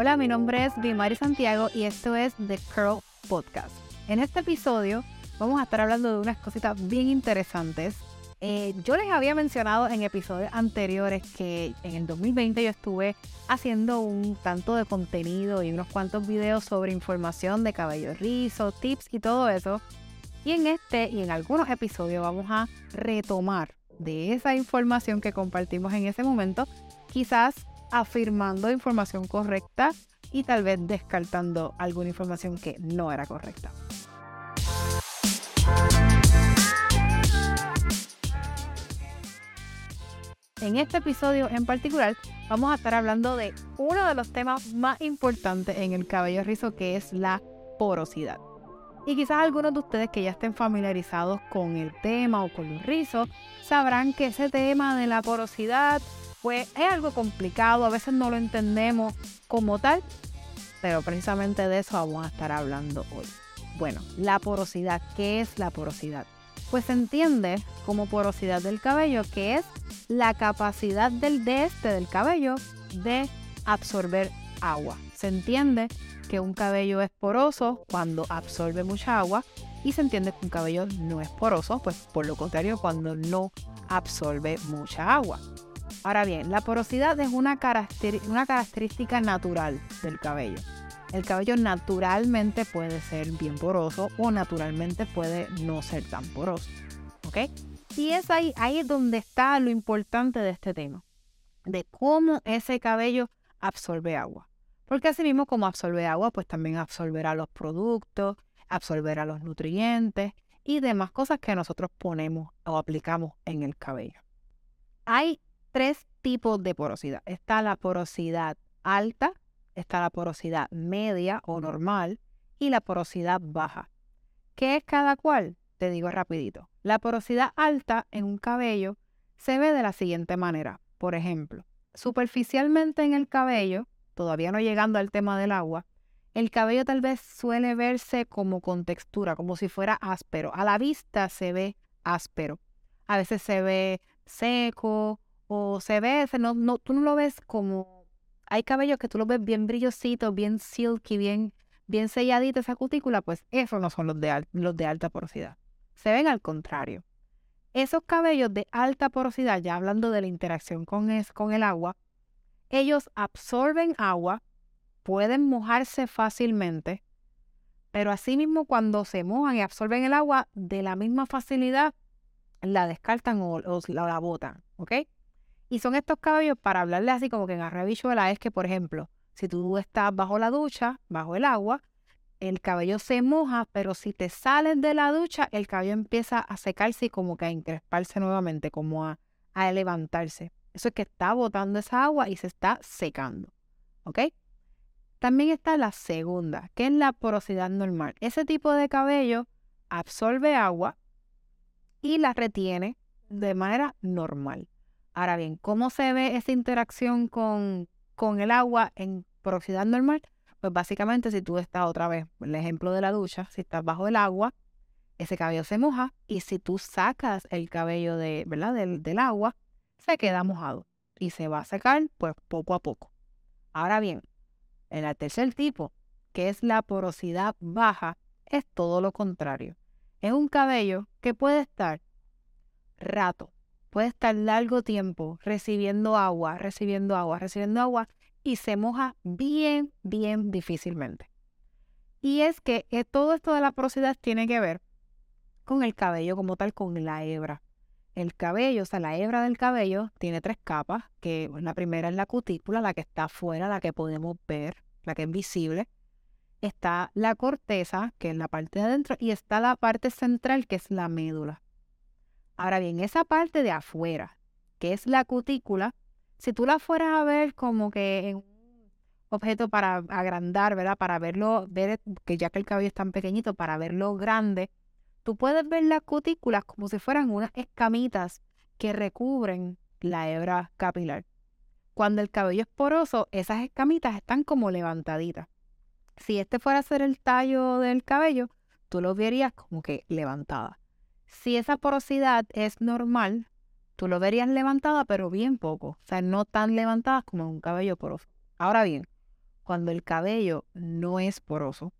Hola, mi nombre es Bimari Santiago y esto es The Curl Podcast. En este episodio vamos a estar hablando de unas cositas bien interesantes. Eh, yo les había mencionado en episodios anteriores que en el 2020 yo estuve haciendo un tanto de contenido y unos cuantos videos sobre información de cabello rizo, tips y todo eso. Y en este y en algunos episodios vamos a retomar de esa información que compartimos en ese momento, quizás afirmando información correcta y tal vez descartando alguna información que no era correcta. En este episodio en particular vamos a estar hablando de uno de los temas más importantes en el cabello rizo que es la porosidad. Y quizás algunos de ustedes que ya estén familiarizados con el tema o con los rizos sabrán que ese tema de la porosidad pues es algo complicado, a veces no lo entendemos como tal, pero precisamente de eso vamos a estar hablando hoy. Bueno, la porosidad, ¿qué es la porosidad? Pues se entiende como porosidad del cabello, que es la capacidad del de este del cabello de absorber agua. Se entiende que un cabello es poroso cuando absorbe mucha agua y se entiende que un cabello no es poroso, pues por lo contrario, cuando no absorbe mucha agua. Ahora bien, la porosidad es una, característica natural del cabello. El cabello naturalmente puede ser bien poroso o naturalmente puede no ser tan poroso. ¿Ok? Y es ahí, ahí donde está lo importante de este tema, de cómo ese cabello absorbe agua. Porque así mismo como absorbe agua, pues también absorberá los productos, absorberá los nutrientes y demás cosas que nosotros ponemos o aplicamos en el cabello. Hay tres tipos de porosidad. Está la porosidad alta, está la porosidad media o normal y la porosidad baja. ¿Qué es cada cual? Te digo rapidito. La porosidad alta en un cabello se ve de la siguiente manera. Por ejemplo, superficialmente en el cabello, todavía no llegando al tema del agua, el cabello tal vez suele verse como con textura, como si fuera áspero. A la vista se ve áspero. A veces se ve seco o se ve, no, no, tú no lo ves como, hay cabellos que tú lo ves bien brillositos, bien silky, bien, bien selladita esa cutícula, pues esos no son los de, los de alta porosidad. Se ven al contrario. Esos cabellos de alta porosidad, ya hablando de la interacción con, es, con el agua, ellos absorben agua, pueden mojarse fácilmente, pero asimismo cuando se mojan y absorben el agua, de la misma facilidad la descartan o, o la botan, ¿ok? Y son estos cabellos, para hablarle así como que en arrebichuela, es que, por ejemplo, si tú estás bajo la ducha, bajo el agua, el cabello se moja, pero si te sales de la ducha, el cabello empieza a secarse y como que a encresparse nuevamente, como a, a levantarse. Eso es que está botando esa agua y se está secando. ¿Ok? También está la segunda, que es la porosidad normal. Ese tipo de cabello absorbe agua y la retiene de manera normal. Ahora bien, ¿cómo se ve esa interacción con, con el agua en porosidad normal? Pues básicamente si tú estás otra vez, el ejemplo de la ducha, si estás bajo el agua, ese cabello se moja y si tú sacas el cabello de, ¿verdad? Del, del agua, se queda mojado y se va a secar pues poco a poco. Ahora bien, el tercer tipo, que es la porosidad baja, es todo lo contrario. Es un cabello que puede estar rato, puede estar largo tiempo recibiendo agua, recibiendo agua, recibiendo agua y se moja bien, bien difícilmente. Y es que eh, todo esto de la porosidad tiene que ver con el cabello como tal, con la hebra. El cabello, o sea, la hebra del cabello tiene tres capas, que la primera es la cutícula, la que está afuera, la que podemos ver, la que es visible. Está la corteza, que es la parte de adentro, y está la parte central, que es la médula. Ahora bien, esa parte de afuera, que es la cutícula, si tú la fueras a ver como que en un objeto para agrandar, ¿verdad? Para verlo, ver que ya que el cabello es tan pequeñito, para verlo grande, tú puedes ver las cutículas como si fueran unas escamitas que recubren la hebra capilar. Cuando el cabello es poroso, esas escamitas están como levantaditas. Si este fuera a ser el tallo del cabello, tú lo verías como que levantada. Si esa porosidad es normal, tú lo verías levantada, pero bien poco. O sea, no tan levantada como un cabello poroso. Ahora bien, cuando el cabello no es poroso,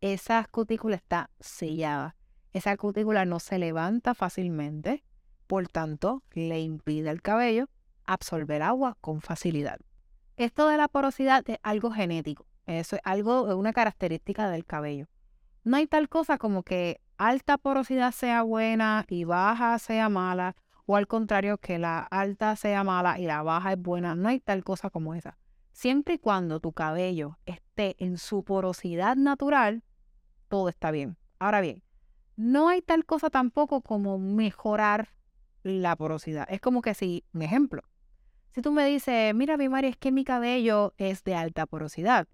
esa cutícula está sellada. Esa cutícula no se levanta fácilmente, por tanto, le impide al cabello absorber agua con facilidad. Esto de la porosidad es algo genético, eso es algo, una característica del cabello. No hay tal cosa como que alta porosidad sea buena y baja sea mala, o al contrario, que la alta sea mala y la baja es buena. No hay tal cosa como esa. Siempre y cuando tu cabello esté en su porosidad natural, todo está bien. Ahora bien, no hay tal cosa tampoco como mejorar la porosidad. Es como que si, un ejemplo, si tú me dices, mira, mi María, es que mi cabello es de alta porosidad,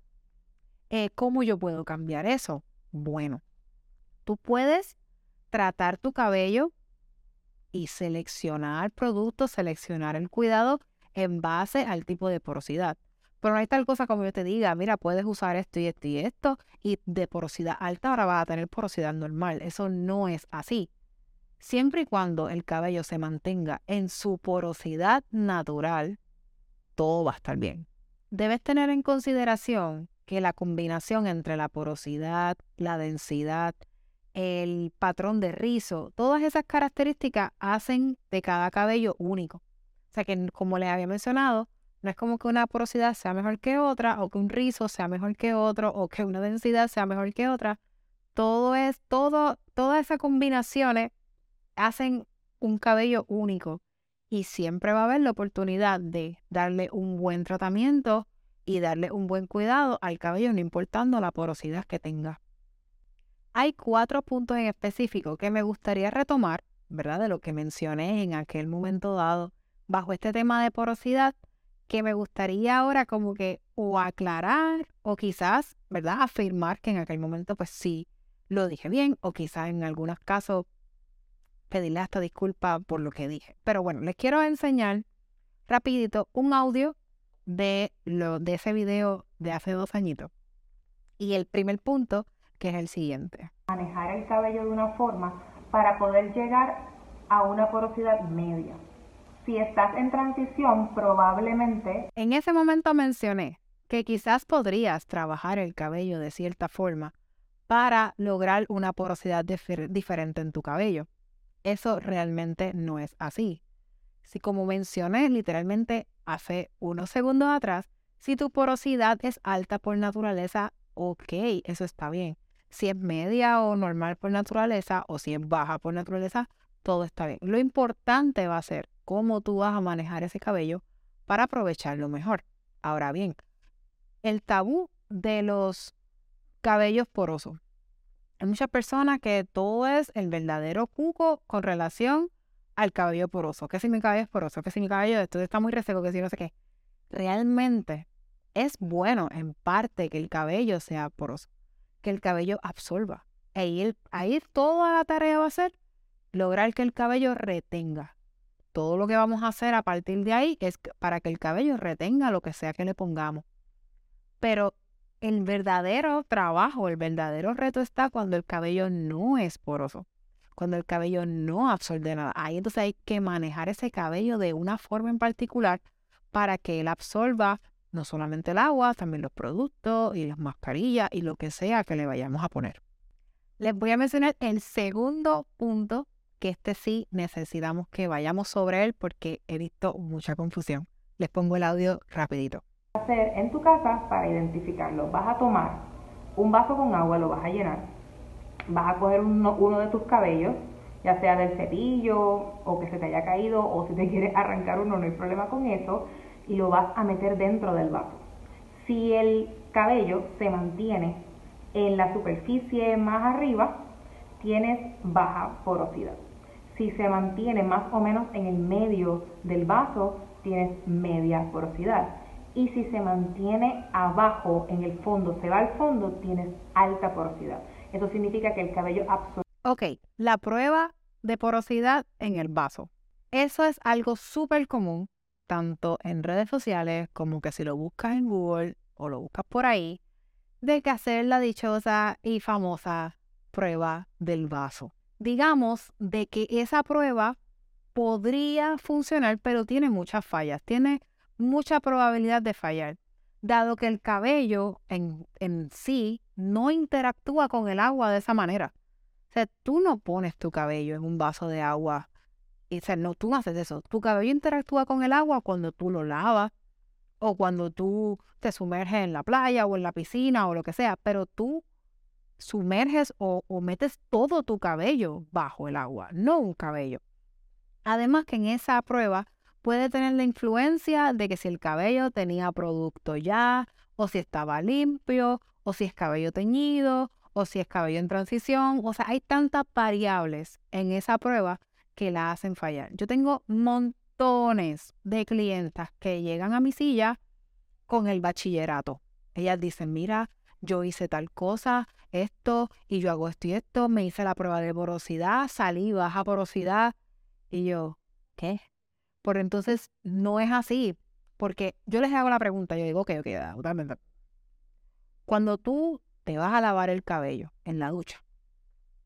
eh, ¿cómo yo puedo cambiar eso? Bueno, tú puedes tratar tu cabello y seleccionar productos, seleccionar el cuidado en base al tipo de porosidad. Pero no hay tal cosa como yo te diga, mira, puedes usar esto y esto y esto, y de porosidad alta ahora vas a tener porosidad normal. Eso no es así. Siempre y cuando el cabello se mantenga en su porosidad natural, todo va a estar bien. Debes tener en consideración que la combinación entre la porosidad, la densidad, el patrón de rizo, todas esas características hacen de cada cabello único. O sea que, como les había mencionado, no es como que una porosidad sea mejor que otra, o que un rizo sea mejor que otro, o que una densidad sea mejor que otra. Todo es, todo, todas esas combinaciones hacen un cabello único. Y siempre va a haber la oportunidad de darle un buen tratamiento y darle un buen cuidado al cabello, no importando la porosidad que tenga. Hay cuatro puntos en específico que me gustaría retomar, ¿verdad? De lo que mencioné en aquel momento dado bajo este tema de porosidad, que me gustaría ahora como que o aclarar o quizás, ¿verdad? Afirmar que en aquel momento pues sí lo dije bien o quizás en algunos casos pedirle hasta disculpa por lo que dije. Pero bueno, les quiero enseñar rapidito un audio de, lo, de ese video de hace dos añitos. Y el primer punto, que es el siguiente. Manejar el cabello de una forma para poder llegar a una porosidad media. Si estás en transición, probablemente... En ese momento mencioné que quizás podrías trabajar el cabello de cierta forma para lograr una porosidad diferente en tu cabello. Eso realmente no es así. Si como mencioné literalmente hace unos segundos atrás, si tu porosidad es alta por naturaleza, ok, eso está bien. Si es media o normal por naturaleza o si es baja por naturaleza, todo está bien. Lo importante va a ser cómo tú vas a manejar ese cabello para aprovecharlo mejor. Ahora bien, el tabú de los cabellos porosos. Hay muchas personas que todo es el verdadero cuco con relación al cabello poroso. Que si mi cabello es poroso, que si mi cabello esto está muy reseco, que si no sé qué. Realmente es bueno en parte que el cabello sea poroso, que el cabello absorba. Ahí, ahí toda la tarea va a ser lograr que el cabello retenga. Todo lo que vamos a hacer a partir de ahí es para que el cabello retenga lo que sea que le pongamos. Pero el verdadero trabajo, el verdadero reto está cuando el cabello no es poroso cuando el cabello no absorbe nada. Ahí entonces hay que manejar ese cabello de una forma en particular para que él absorba no solamente el agua, también los productos y las mascarillas y lo que sea que le vayamos a poner. Les voy a mencionar el segundo punto, que este sí necesitamos que vayamos sobre él porque he visto mucha confusión. Les pongo el audio rapidito. Hacer en tu casa para identificarlo. Vas a tomar un vaso con agua, lo vas a llenar vas a coger uno, de tus cabellos, ya sea del cepillo o que se te haya caído o si te quieres arrancar uno, no hay problema con eso, y lo vas a meter dentro del vaso. Si el cabello se mantiene en la superficie más arriba, tienes baja porosidad. Si se mantiene más o menos en el medio del vaso, tienes media porosidad. Y si se mantiene abajo, en el fondo, se va al fondo, tienes alta porosidad. Eso significa que el cabello absorbe. Ok, la prueba de porosidad en el vaso. Eso es algo súper común, tanto en redes sociales como que si lo buscas en Google o lo buscas por ahí, de que hacer la dichosa y famosa prueba del vaso. Digamos de que esa prueba podría funcionar, pero tiene muchas fallas, tiene mucha probabilidad de fallar. Dado que el cabello en, en sí no interactúa con el agua de esa manera. O sea, tú no pones tu cabello en un vaso de agua. O sea, no, tú haces eso. Tu cabello interactúa con el agua cuando tú lo lavas o cuando tú te sumerges en la playa o en la piscina o lo que sea, pero tú sumerges o, o metes todo tu cabello bajo el agua, no un cabello. Además que en esa prueba puede tener la influencia de que si el cabello tenía producto ya, o si estaba limpio, o si es cabello teñido, o si es cabello en transición. O sea, hay tantas variables en esa prueba que la hacen fallar. Yo tengo montones de clientas que llegan a mi silla con el bachillerato. Ellas dicen, mira, yo hice tal cosa, esto, y yo hago esto y esto, me hice la prueba de porosidad, salí baja porosidad. Y yo, ¿qué? Por entonces no es así, porque yo les hago la pregunta, yo digo, ok, ok, totalmente. Cuando tú te vas a lavar el cabello en la ducha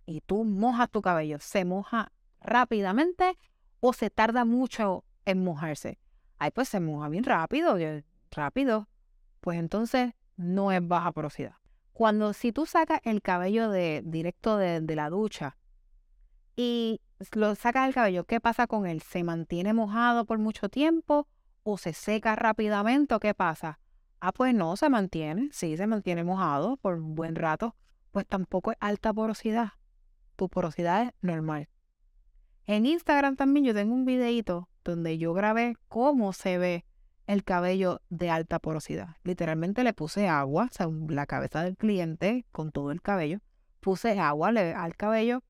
y tú mojas tu cabello, ¿se moja rápidamente o se tarda mucho en mojarse? Ay, pues se moja bien rápido, rápido. Pues entonces no es baja porosidad. Cuando si tú sacas el cabello de, directo de la ducha y lo sacas del cabello, ¿qué pasa con él? ¿Se mantiene mojado por mucho tiempo o se seca rápidamente o qué pasa? Ah, pues no, se mantiene, sí, se mantiene mojado por un buen rato, pues tampoco es alta porosidad. Tu porosidad es normal. En Instagram también yo tengo un videito donde yo grabé cómo se ve el cabello de alta porosidad. Literalmente le puse agua, o sea, la cabeza del cliente con todo el cabello, puse agua al cabello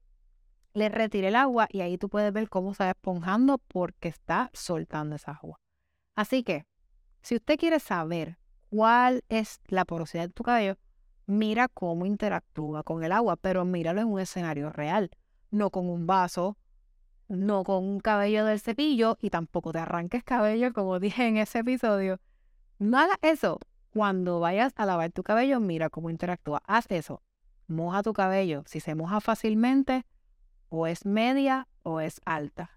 le retiré el agua y ahí tú puedes ver cómo se va esponjando porque está soltando esa agua. Así que, si usted quiere saber cuál es la porosidad de tu cabello, mira cómo interactúa con el agua, pero míralo en un escenario real, no con un vaso, no con un cabello del cepillo y tampoco te arranques cabello, como dije en ese episodio. No hagas eso. Cuando vayas a lavar tu cabello, mira cómo interactúa. Haz eso. Moja tu cabello. Si se moja fácilmente, o es media o es alta.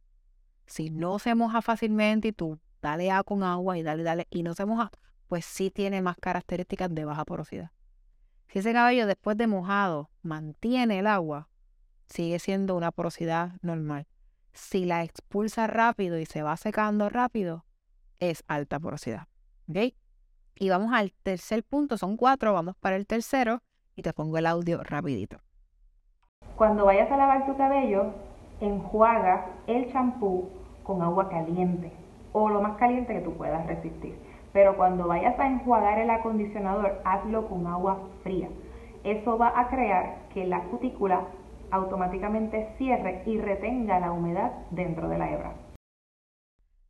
Si no se moja fácilmente y tú dale a con agua y dale, dale, y no se moja, pues sí tiene más características de baja porosidad. Si ese cabello después de mojado mantiene el agua, sigue siendo una porosidad normal. Si la expulsa rápido y se va secando rápido, es alta porosidad. ¿Ok? Y vamos al tercer punto, son cuatro, vamos para el tercero y te pongo el audio rapidito. Cuando vayas a lavar tu cabello, enjuaga el champú con agua caliente o lo más caliente que tú puedas resistir. Pero cuando vayas a enjuagar el acondicionador, hazlo con agua fría. Eso va a crear que la cutícula automáticamente cierre y retenga la humedad dentro de la hebra.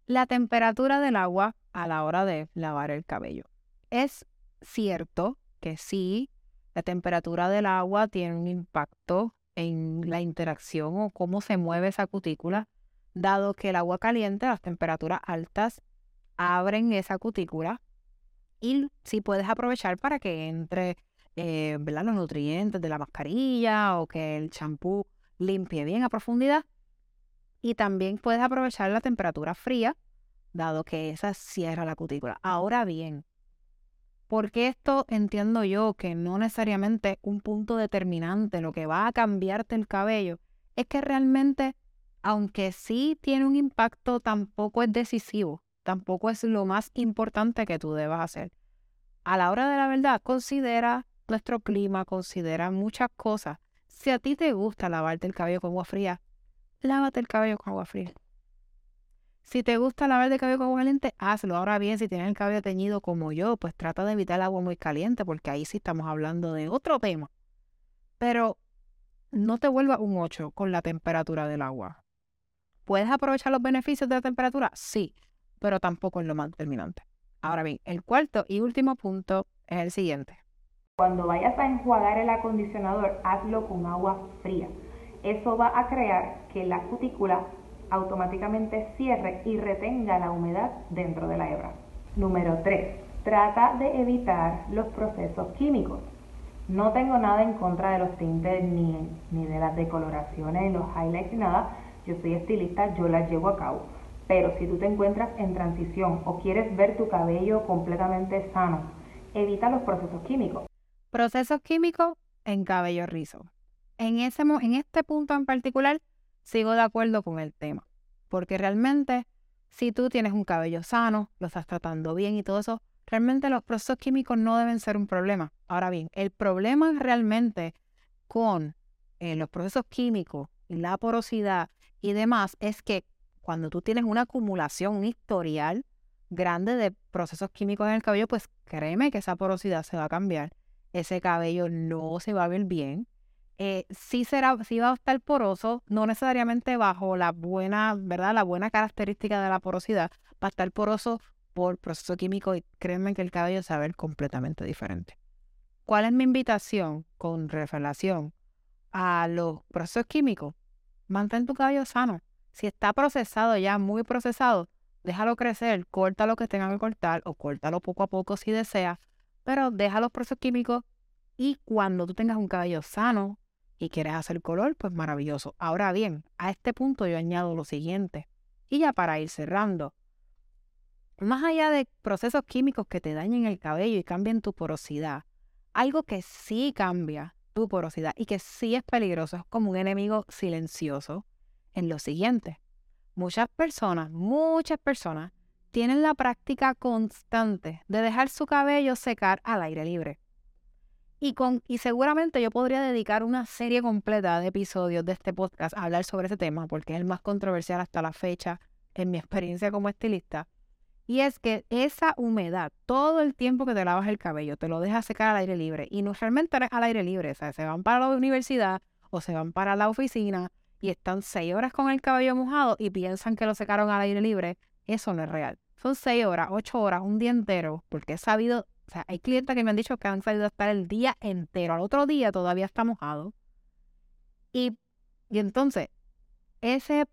La temperatura del agua a la hora de lavar el cabello. Es cierto que sí, la temperatura del agua tiene un impacto en la interacción o cómo se mueve esa cutícula, dado que el agua caliente, las temperaturas altas, abren esa cutícula y si puedes aprovechar para que entre eh, los nutrientes de la mascarilla o que el champú limpie bien a profundidad. Y también puedes aprovechar la temperatura fría, dado que esa cierra la cutícula. Ahora bien, porque esto entiendo yo que no necesariamente un punto determinante, lo que va a cambiarte el cabello, es que realmente, aunque sí tiene un impacto, tampoco es decisivo, tampoco es lo más importante que tú debas hacer. A la hora de la verdad, considera nuestro clima, considera muchas cosas. Si a ti te gusta lavarte el cabello con agua fría, lávate el cabello con agua fría. Si te gusta lavar de cabello con agua caliente, hazlo. Ahora bien, si tienes el cabello teñido como yo, pues trata de evitar el agua muy caliente, porque ahí sí estamos hablando de otro tema. Pero no te vuelvas un 8 con la temperatura del agua. ¿Puedes aprovechar los beneficios de la temperatura? Sí, pero tampoco es lo más determinante. Ahora bien, el cuarto y último punto es el siguiente. Cuando vayas a enjuagar el acondicionador, hazlo con agua fría. Eso va a crear que la cutícula automáticamente cierre y retenga la humedad dentro de la hebra. Número 3. Trata de evitar los procesos químicos. No tengo nada en contra de los tintes ni, ni de las decoloraciones, los highlights nada. Yo soy estilista, yo las llevo a cabo. Pero si tú te encuentras en transición o quieres ver tu cabello completamente sano evita los procesos químicos. Procesos químicos en cabello rizo. En, ese, en este punto en particular, sigo de acuerdo con el tema, porque realmente si tú tienes un cabello sano, lo estás tratando bien y todo eso, realmente los procesos químicos no deben ser un problema. Ahora bien, el problema realmente con eh, los procesos químicos y la porosidad y demás es que cuando tú tienes una acumulación, un historial grande de procesos químicos en el cabello, pues créeme que esa porosidad se va a cambiar. Ese cabello no se va a ver bien. Eh, sí, será, sí va a estar poroso, no necesariamente bajo la buena, ¿verdad? La buena característica de la porosidad, va a estar poroso por proceso químico y créeme que el cabello se va a ver completamente diferente. ¿Cuál es mi invitación con relación a los procesos químicos? Mantén tu cabello sano. Si está procesado ya, muy procesado, déjalo crecer, corta lo que tenga que cortar o córtalo poco a poco si deseas, pero deja los procesos químicos y cuando tú tengas un cabello sano y quieres hacer color, pues maravilloso. Ahora bien, a este punto yo añado lo siguiente. Y ya para ir cerrando, más allá de procesos químicos que te dañen el cabello y cambien tu porosidad, algo que sí cambia tu porosidad y que sí es peligroso, es como un enemigo silencioso, en lo siguiente. Muchas personas, muchas personas tienen la práctica constante de dejar su cabello secar al aire libre. Y, con, y seguramente yo podría dedicar una serie completa de episodios de este podcast a hablar sobre ese tema, porque es el más controversial hasta la fecha en mi experiencia como estilista. Y es que esa humedad, todo el tiempo que te lavas el cabello, te lo dejas secar al aire libre. Y no realmente al aire libre, o sea, se van para la universidad o se van para la oficina y están seis horas con el cabello mojado y piensan que lo secaron al aire libre. Eso no es real. Son seis horas, ocho horas, un día entero, porque he sabido, o sea, hay clientes que me han dicho que han salido a estar el día entero. Al otro día todavía está mojado. Y, y entonces, ese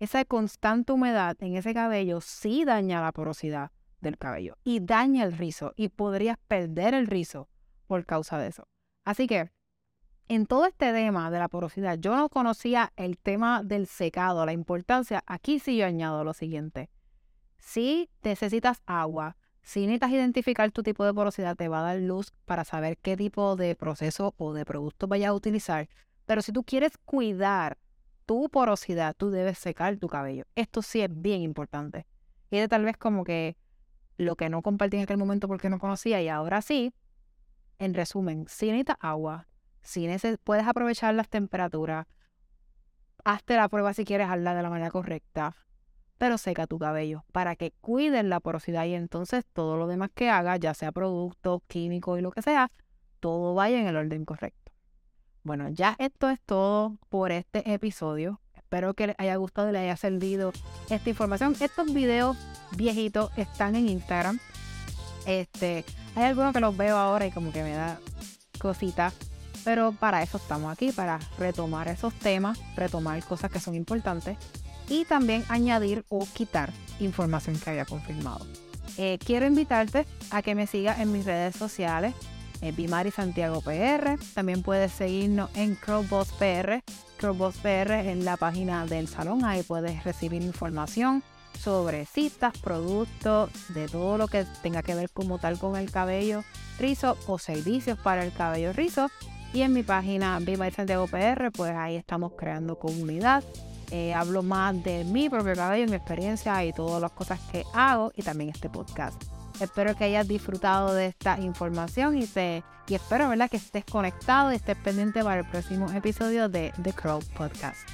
esa constante humedad en ese cabello sí daña la porosidad del cabello y daña el rizo y podrías perder el rizo por causa de eso. Así que en todo este tema de la porosidad, yo no conocía el tema del secado, la importancia. Aquí sí yo añado lo siguiente. Si necesitas agua, si necesitas identificar tu tipo de porosidad, te va a dar luz para saber qué tipo de proceso o de producto vayas a utilizar. Pero si tú quieres cuidar tu porosidad, tú debes secar tu cabello. Esto sí es bien importante. Y de tal vez como que lo que no compartí en aquel momento porque no conocía y ahora sí, en resumen, si necesitas agua, si puedes aprovechar las temperaturas, hazte la prueba si quieres hazla de la manera correcta, pero seca tu cabello para que cuiden la porosidad y entonces todo lo demás que hagas, ya sea productos, químicos y lo que sea, todo vaya en el orden correcto. Bueno, ya esto es todo por este episodio. Espero que les haya gustado y les haya servido esta información. Estos videos viejitos están en Instagram. Este, hay algunos que los veo ahora y como que me da cositas. Pero para eso estamos aquí, para retomar esos temas, retomar cosas que son importantes y también añadir o quitar información que había confirmado. Eh, quiero invitarte a que me sigas en mis redes sociales eh, Bimari Santiago PR. También puedes seguirnos en Crowboss PR. Crowboss PR es la página del salón. Ahí puedes recibir información sobre citas, productos, de todo lo que tenga que ver como tal con el cabello rizo o servicios para el cabello rizo. Y en mi página Bimari Santiago PR, pues ahí estamos creando comunidad. Eh, hablo más de mi propio cabello, mi experiencia y todas las cosas que hago y también este podcast. Espero que hayas disfrutado de esta información y, te, y espero ¿verdad? que estés conectado y estés pendiente para el próximo episodio de The Crow Podcast.